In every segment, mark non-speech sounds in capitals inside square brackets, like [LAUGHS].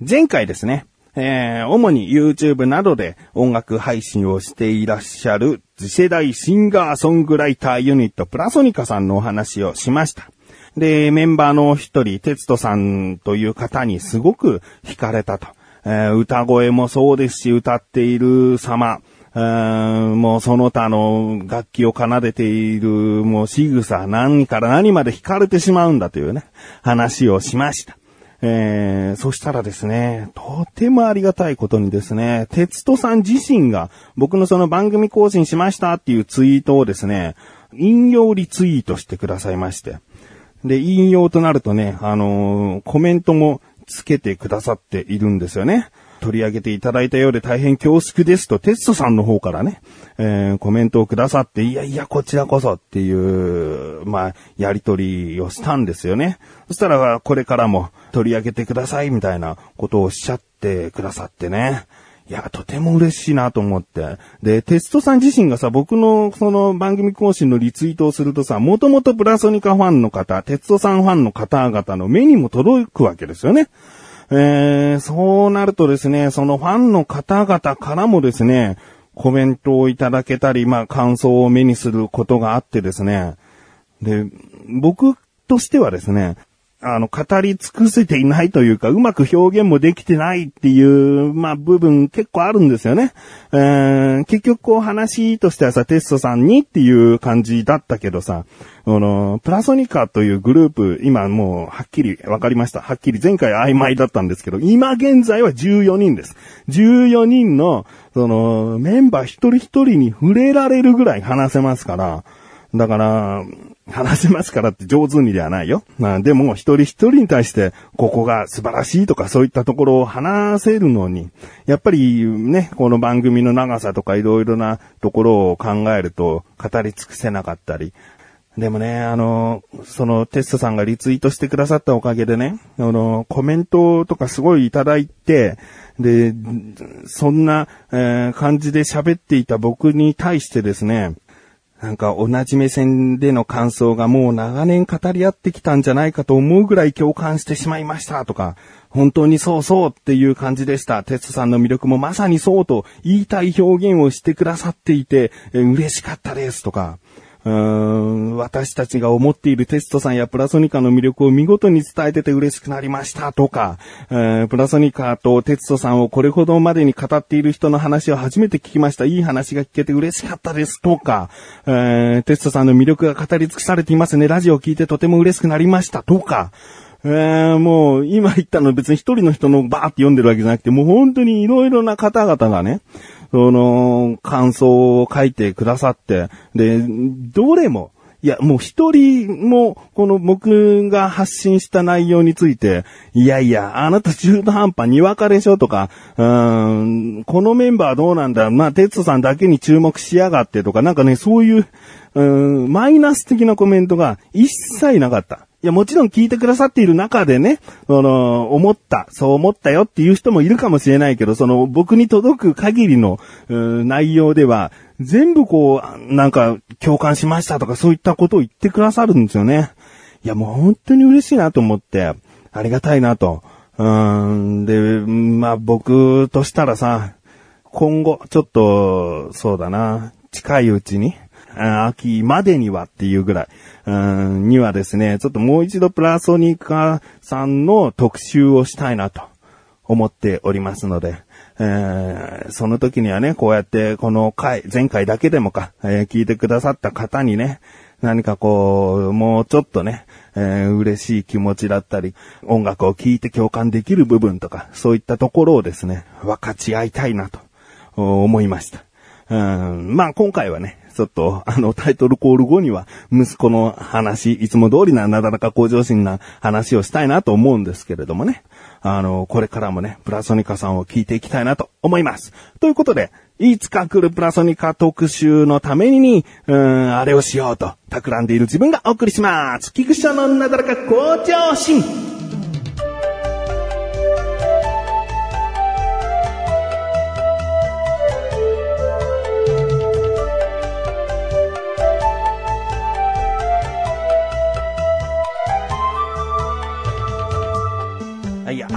前回ですね、えー、主に YouTube などで音楽配信をしていらっしゃる次世代シンガーソングライターユニットプラソニカさんのお話をしました。で、メンバーの一人、テツトさんという方にすごく惹かれたと。えー歌声もそうですし、歌っている様、うーもうその他の楽器を奏でている、もう仕草、何から何まで惹かれてしまうんだというね、話をしました。えー、そしたらですね、とてもありがたいことにですね、鉄人さん自身が僕のその番組更新しましたっていうツイートをですね、引用リツイートしてくださいまして。で、引用となるとね、あのーコメントもつけてくださっているんですよね。取り上げていただいたようで大変恐縮ですと、テストさんの方からね、えーコメントをくださって、いやいや、こちらこそっていう、まあ、やりとりをしたんですよね。そしたら、これからも取り上げてくださいみたいなことをおっしゃってくださってね。いや、とても嬉しいなと思って。で、テストさん自身がさ、僕のその番組更新のリツイートをするとさ、もともとプラソニカファンの方、テストさんファンの方々の目にも届くわけですよね。えー、そうなるとですね、そのファンの方々からもですね、コメントをいただけたり、まあ感想を目にすることがあってですね、で、僕としてはですね、あの、語り尽くせていないというか、うまく表現もできてないっていう、まあ、部分結構あるんですよね。えー、結局こう話としてはさ、テストさんにっていう感じだったけどさ、あの、プラソニカというグループ、今もうはっきり分かりました。はっきり前回曖昧だったんですけど、今現在は14人です。14人の、その、メンバー一人一人に触れられるぐらい話せますから、だから、話せますからって上手にではないよ。まあでも一人一人に対してここが素晴らしいとかそういったところを話せるのに、やっぱりね、この番組の長さとかいろいろなところを考えると語り尽くせなかったり。でもね、あの、そのテストさんがリツイートしてくださったおかげでね、あの、コメントとかすごいいただいて、で、そんな、えー感じで喋っていた僕に対してですね、なんか同じ目線での感想がもう長年語り合ってきたんじゃないかと思うぐらい共感してしまいましたとか、本当にそうそうっていう感じでした。テツさんの魅力もまさにそうと言いたい表現をしてくださっていて、え嬉しかったですとか、うーん私たちが思っているテストさんやプラソニカの魅力を見事に伝えてて嬉しくなりましたとか、えープラソニカとテストさんをこれほどまでに語っている人の話を初めて聞きました。いい話が聞けて嬉しかったですとか、えーテストさんの魅力が語り尽くされていますね。ラジオを聞いてとても嬉しくなりましたとか、えーもう、今言ったの別に一人の人のバーって読んでるわけじゃなくて、もう本当にいろいろな方々がね、その、感想を書いてくださって、で、どれも、いや、もう一人も、この僕が発信した内容について、いやいや、あなた中途半端にわかでしょとか、うーん、このメンバーどうなんだまあ、テツさんだけに注目しやがってとか、なんかね、そういう、うん、マイナス的なコメントが一切なかった。いや、もちろん聞いてくださっている中でね、その、思った、そう思ったよっていう人もいるかもしれないけど、その、僕に届く限りの、内容では、全部こう、なんか、共感しましたとか、そういったことを言ってくださるんですよね。いや、もう本当に嬉しいなと思って、ありがたいなと。うーん、で、まあ僕としたらさ、今後、ちょっと、そうだな、近いうちに、秋までにはっていうぐらい、うん、にはですね、ちょっともう一度プラソニカさんの特集をしたいなと。思っておりますので、えーその時にはね、こうやってこの回、前回だけでもか、えー聞いてくださった方にね、何かこう、もうちょっとね、えー嬉しい気持ちだったり、音楽を聴いて共感できる部分とか、そういったところをですね、分かち合いたいなと思いました。うん、まあ今回はね、ちょっと、あの、タイトルコール後には、息子の話、いつも通りな、なだらか向上心な話をしたいなと思うんですけれどもね。あの、これからもね、プラソニカさんを聞いていきたいなと思います。ということで、いつか来るプラソニカ特集のために、うーん、あれをしようと、企んでいる自分がお送りします。菊池のなだらか向上心。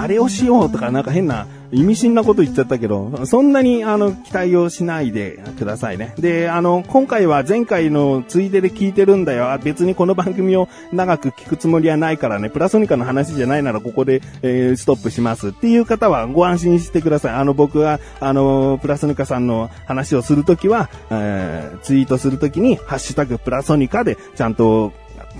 あれをしようとかなんか変な意味深なこと言っちゃったけど、そんなにあの期待をしないでくださいね。で、あの、今回は前回のついでで聞いてるんだよ。別にこの番組を長く聞くつもりはないからね、プラソニカの話じゃないならここで、えー、ストップしますっていう方はご安心してください。あの、僕は、あの、プラソニカさんの話をするときは、えー、ツイートするときに、ハッシュタグプラソニカでちゃんと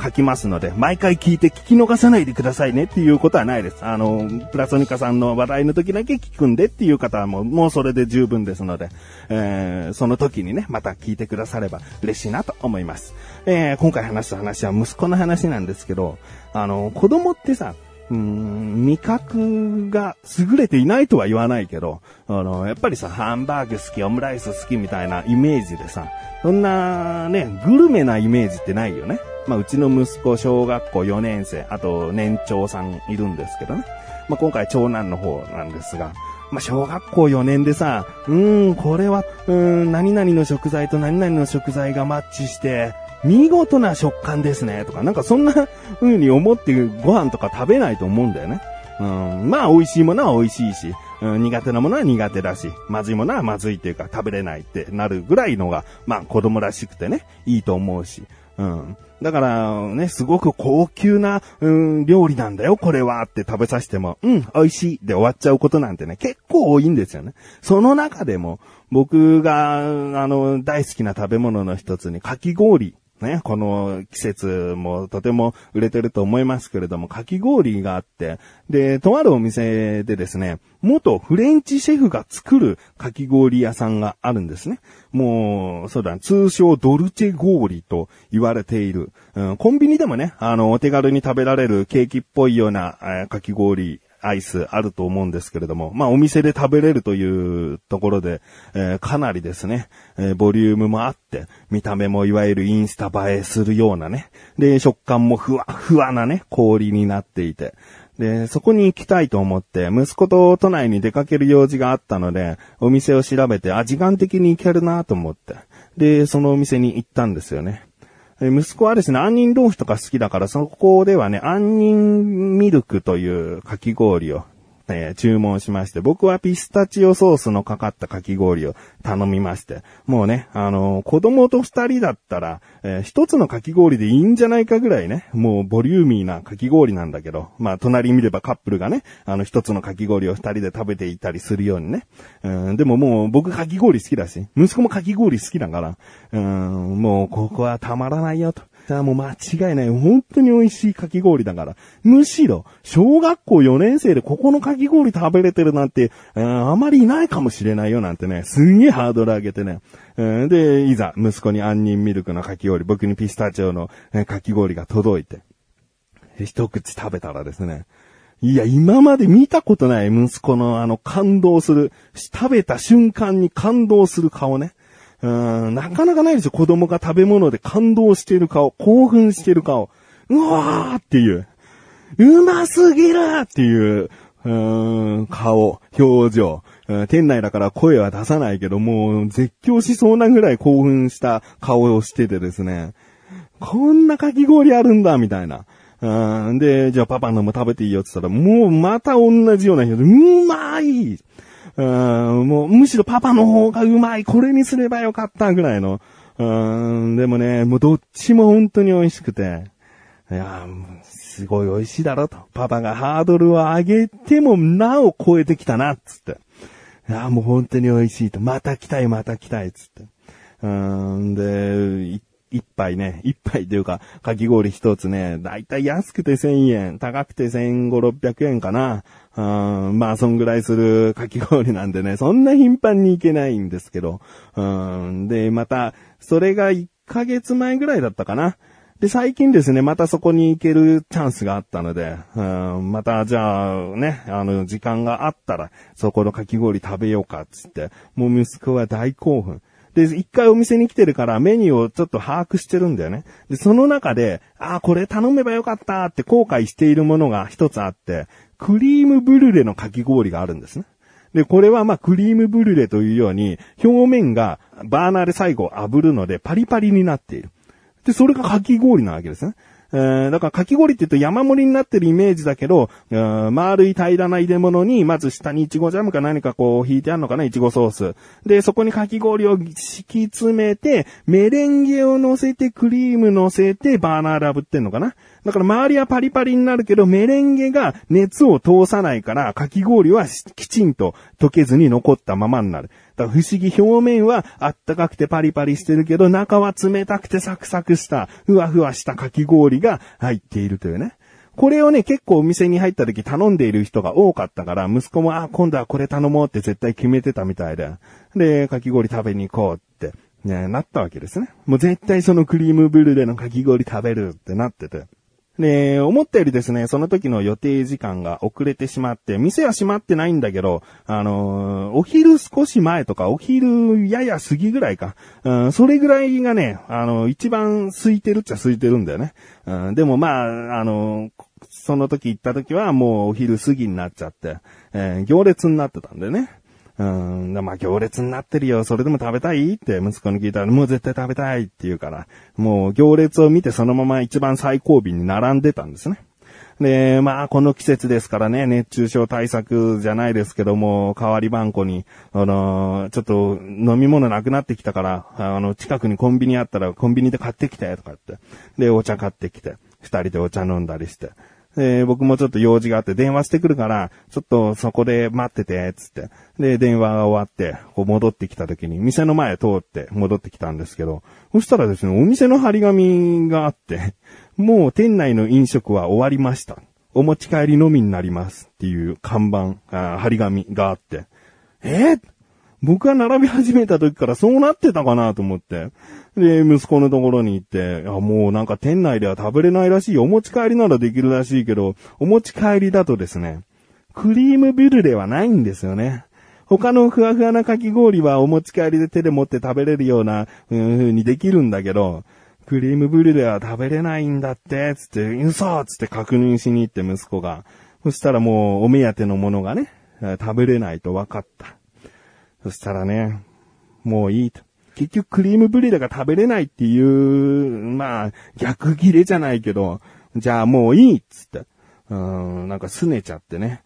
書きますので、毎回聞いて聞き逃さないでくださいねっていうことはないです。あの、プラソニカさんの話題の時だけ聞くんでっていう方はもう、もうそれで十分ですので、えー、その時にね、また聞いてくだされば嬉しいなと思います。えー、今回話す話は息子の話なんですけど、あの、子供ってさ、うん、味覚が優れていないとは言わないけど、あの、やっぱりさ、ハンバーグ好き、オムライス好きみたいなイメージでさ、そんなね、グルメなイメージってないよね。まあ、うちの息子、小学校4年生、あと年長さんいるんですけどね。まあ、今回長男の方なんですが、まあ、小学校4年でさ、うーん、これは、うーん、何々の食材と何々の食材がマッチして、見事な食感ですね、とか、なんかそんな [LAUGHS] 風に思ってご飯とか食べないと思うんだよね。うん、まあ美味しいものは美味しいし、うん、苦手なものは苦手だし、まずいものはまずいっていうか食べれないってなるぐらいのが、まあ子供らしくてね、いいと思うし。うん。だから、ね、すごく高級な、うん、料理なんだよ、これはって食べさせても、うん、美味しいで終わっちゃうことなんてね、結構多いんですよね。その中でも、僕が、あの、大好きな食べ物の一つに、かき氷ね、この季節もとても売れてると思いますけれども、かき氷があって、で、とあるお店でですね、元フレンチシェフが作るかき氷屋さんがあるんですね。もう、そうだ、通称ドルチェ氷と言われている。うん、コンビニでもね、あの、お手軽に食べられるケーキっぽいような、えー、かき氷アイスあると思うんですけれども、まあお店で食べれるというところで、えー、かなりですね、えー、ボリュームもあって、見た目もいわゆるインスタ映えするようなね、で、食感もふわふわなね、氷になっていて、で、そこに行きたいと思って、息子と都内に出かける用事があったので、お店を調べて、あ、時間的に行けるなと思って、で、そのお店に行ったんですよね。息子はですね、杏仁豆腐とか好きだから、そこではね、杏仁ミルクというかき氷をえー、注文しまして、僕はピスタチオソースのかかったかき氷を頼みまして、もうね、あのー、子供と二人だったら、えー、一つのかき氷でいいんじゃないかぐらいね、もうボリューミーなかき氷なんだけど、まあ、隣見ればカップルがね、あの、一つのかき氷を二人で食べていたりするようにね。うん、でももう僕かき氷好きだし、息子もかき氷好きだから、うん、もうここはたまらないよと。さあもう間違いない。本当に美味しいかき氷だから。むしろ、小学校4年生でここのかき氷食べれてるなんて、あまりいないかもしれないよなんてね、すんげえハードル上げてね。で、いざ、息子に杏仁ミルクのかき氷、僕にピスタチオのかき氷が届いて、一口食べたらですね、いや、今まで見たことない息子のあの感動する、食べた瞬間に感動する顔ね。うん、なかなかないですよ。子供が食べ物で感動してる顔、興奮してる顔。うわーっていう。うますぎるっていう、うん、顔、表情。店内だから声は出さないけど、もう絶叫しそうなぐらい興奮した顔をしててですね。こんなかき氷あるんだ、みたいな。うん、で、じゃあパパのも食べていいよって言ったら、もうまた同じような人で、うまいうん、もう、むしろパパの方がうまい、これにすればよかったぐらいの。うん、でもね、もうどっちも本当に美味しくて。いや、すごい美味しいだろと。パパがハードルを上げてもなお超えてきたな、つって。いや、もう本当に美味しいと。また来たい、また来たい、つって。うん、で、一杯ね、一杯というか、かき氷一つね、だいたい安くて1000円、高くて1500、600円かな。うん、まあ、そんぐらいするかき氷なんでね、そんな頻繁に行けないんですけど。うん、で、また、それが1ヶ月前ぐらいだったかな。で、最近ですね、またそこに行けるチャンスがあったので、うん、また、じゃあ、ね、あの、時間があったら、そこのかき氷食べようか、つって、もう息子は大興奮。で、一回お店に来てるからメニューをちょっと把握してるんだよね。で、その中で、ああ、これ頼めばよかったって後悔しているものが一つあって、クリームブルレのかき氷があるんですね。で、これはまあクリームブルレというように、表面がバーナーで最後炙るのでパリパリになっている。で、それがかき氷なわけですね。えー、だからかき氷って言うと山盛りになってるイメージだけど、丸い平らな入れ物に、まず下にイチゴジャムか何かこう引いてあるのかな、イチゴソース。で、そこにかき氷を敷き詰めて、メレンゲを乗せて、クリーム乗せて、バーナーで炙ってんのかな。だから周りはパリパリになるけど、メレンゲが熱を通さないから、かき氷はきちんと溶けずに残ったままになる。だ不思議表面はあったかくてパリパリしてるけど、中は冷たくてサクサクした、ふわふわしたかき氷が入っているというね。これをね、結構お店に入った時頼んでいる人が多かったから、息子も、あ、今度はこれ頼もうって絶対決めてたみたいで。で、かき氷食べに行こうって、ね、なったわけですね。もう絶対そのクリームブルーレのかき氷食べるってなってて。で、思ったよりですね、その時の予定時間が遅れてしまって、店は閉まってないんだけど、あのー、お昼少し前とか、お昼やや過ぎぐらいか、うん、それぐらいがね、あのー、一番空いてるっちゃ空いてるんだよね。うん、でもまあ、あのー、その時行った時はもうお昼過ぎになっちゃって、え、行列になってたんでね。うん、まあ行列になってるよ。それでも食べたいって息子に聞いたら、もう絶対食べたいって言うから、もう行列を見てそのまま一番最後尾に並んでたんですね。で、まあ、この季節ですからね、熱中症対策じゃないですけども、代わり番号に、あのー、ちょっと飲み物なくなってきたから、あの、近くにコンビニあったらコンビニで買ってきて、とか言って。で、お茶買ってきて、二人でお茶飲んだりして。で、僕もちょっと用事があって電話してくるから、ちょっとそこで待ってて、つって。で、電話が終わって、こう戻ってきた時に、店の前通って戻ってきたんですけど、そしたらですね、お店の張り紙があって、もう店内の飲食は終わりました。お持ち帰りのみになりますっていう看板、あ張り紙があって、えー、僕が並び始めた時からそうなってたかなと思って。で、息子のところに行って、あもうなんか店内では食べれないらしい。お持ち帰りならできるらしいけど、お持ち帰りだとですね、クリームビュルレはないんですよね。他のふわふわなかき氷はお持ち帰りで手で持って食べれるような、うん風にできるんだけど、クリームブリュレは食べれないんだって、つって、嘘つって確認しに行って息子が。そしたらもうお目当てのものがね、食べれないと分かった。そしたらね、もういいと。結局クリームブリュレが食べれないっていう、まあ、逆切れじゃないけど、じゃあもういいっつって。うん、なんか拗ねちゃってね。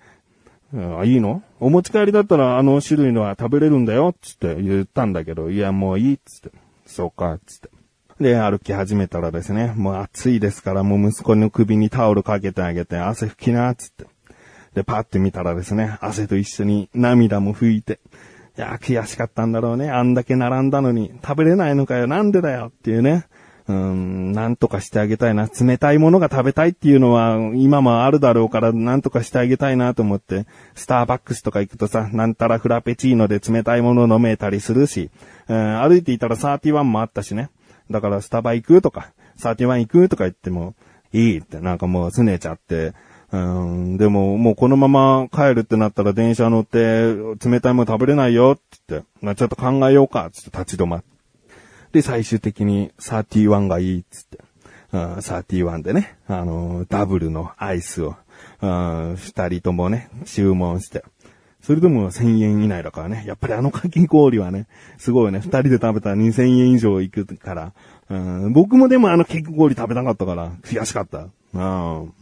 あ、いいの？お持ち帰りだったらあの種類のは食べれるんだよっ、つって言ったんだけど、いやもういいっ、つって。そうかっ、つって。で、歩き始めたらですね、もう暑いですから、もう息子の首にタオルかけてあげて、汗拭きなっ、つって。で、パッて見たらですね、汗と一緒に涙も拭いて、いや、悔しかったんだろうね。あんだけ並んだのに、食べれないのかよ、なんでだよっていうね。うん、なんとかしてあげたいな。冷たいものが食べたいっていうのは、今もあるだろうから、なんとかしてあげたいなと思って、スターバックスとか行くとさ、なんたらフラペチーノで冷たいもの飲めたりするし、うん、歩いていたら31もあったしね。だからスタバ行くとか、31行くとか言っても、いいってなんかもう拗ねちゃって、うん、でも、もうこのまま帰るってなったら電車乗って、冷たいもの食べれないよ、って言って、まあ、ちょっと考えようか、つって立ち止まって。で、最終的に31がいい、つって。うん、31でね、あのダブルのアイスを、うん、二人ともね、注文して。それでも1000円以内だからね。やっぱりあのかき氷はね、すごいね。二人で食べたら2000円以上いくから。うん、僕もでもあのかき氷食べたかったから、悔しかった。うん。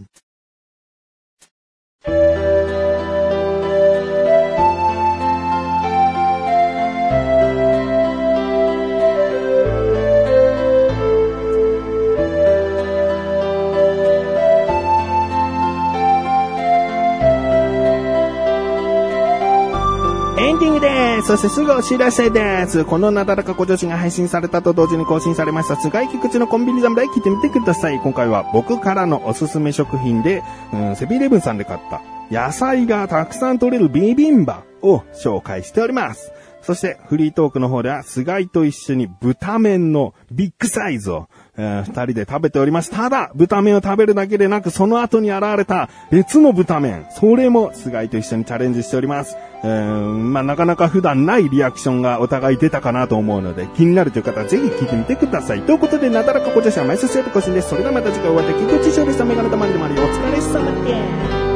そしてすぐお知らせです。このなだらか小女子が配信されたと同時に更新されました、菅井菊池のコンビニ侍聞いてみてください。今回は僕からのおすすめ食品で、うん、セビーレブンさんで買った野菜がたくさん取れるビビンバを紹介しております。そしてフリートークの方では菅井と一緒に豚麺のビッグサイズをえー、二人で食べております。ただ、豚麺を食べるだけでなく、その後に現れた別の豚麺。それも、菅井と一緒にチャレンジしております。えー、まあ、なかなか普段ないリアクションがお互い出たかなと思うので、気になるという方はぜひ聞いてみてください。ということで、なだらかこ女子は毎週水曜日更新です。それではまた次回お会いでき、菊池勝利さんメガネたまでもあり、お疲れ様です。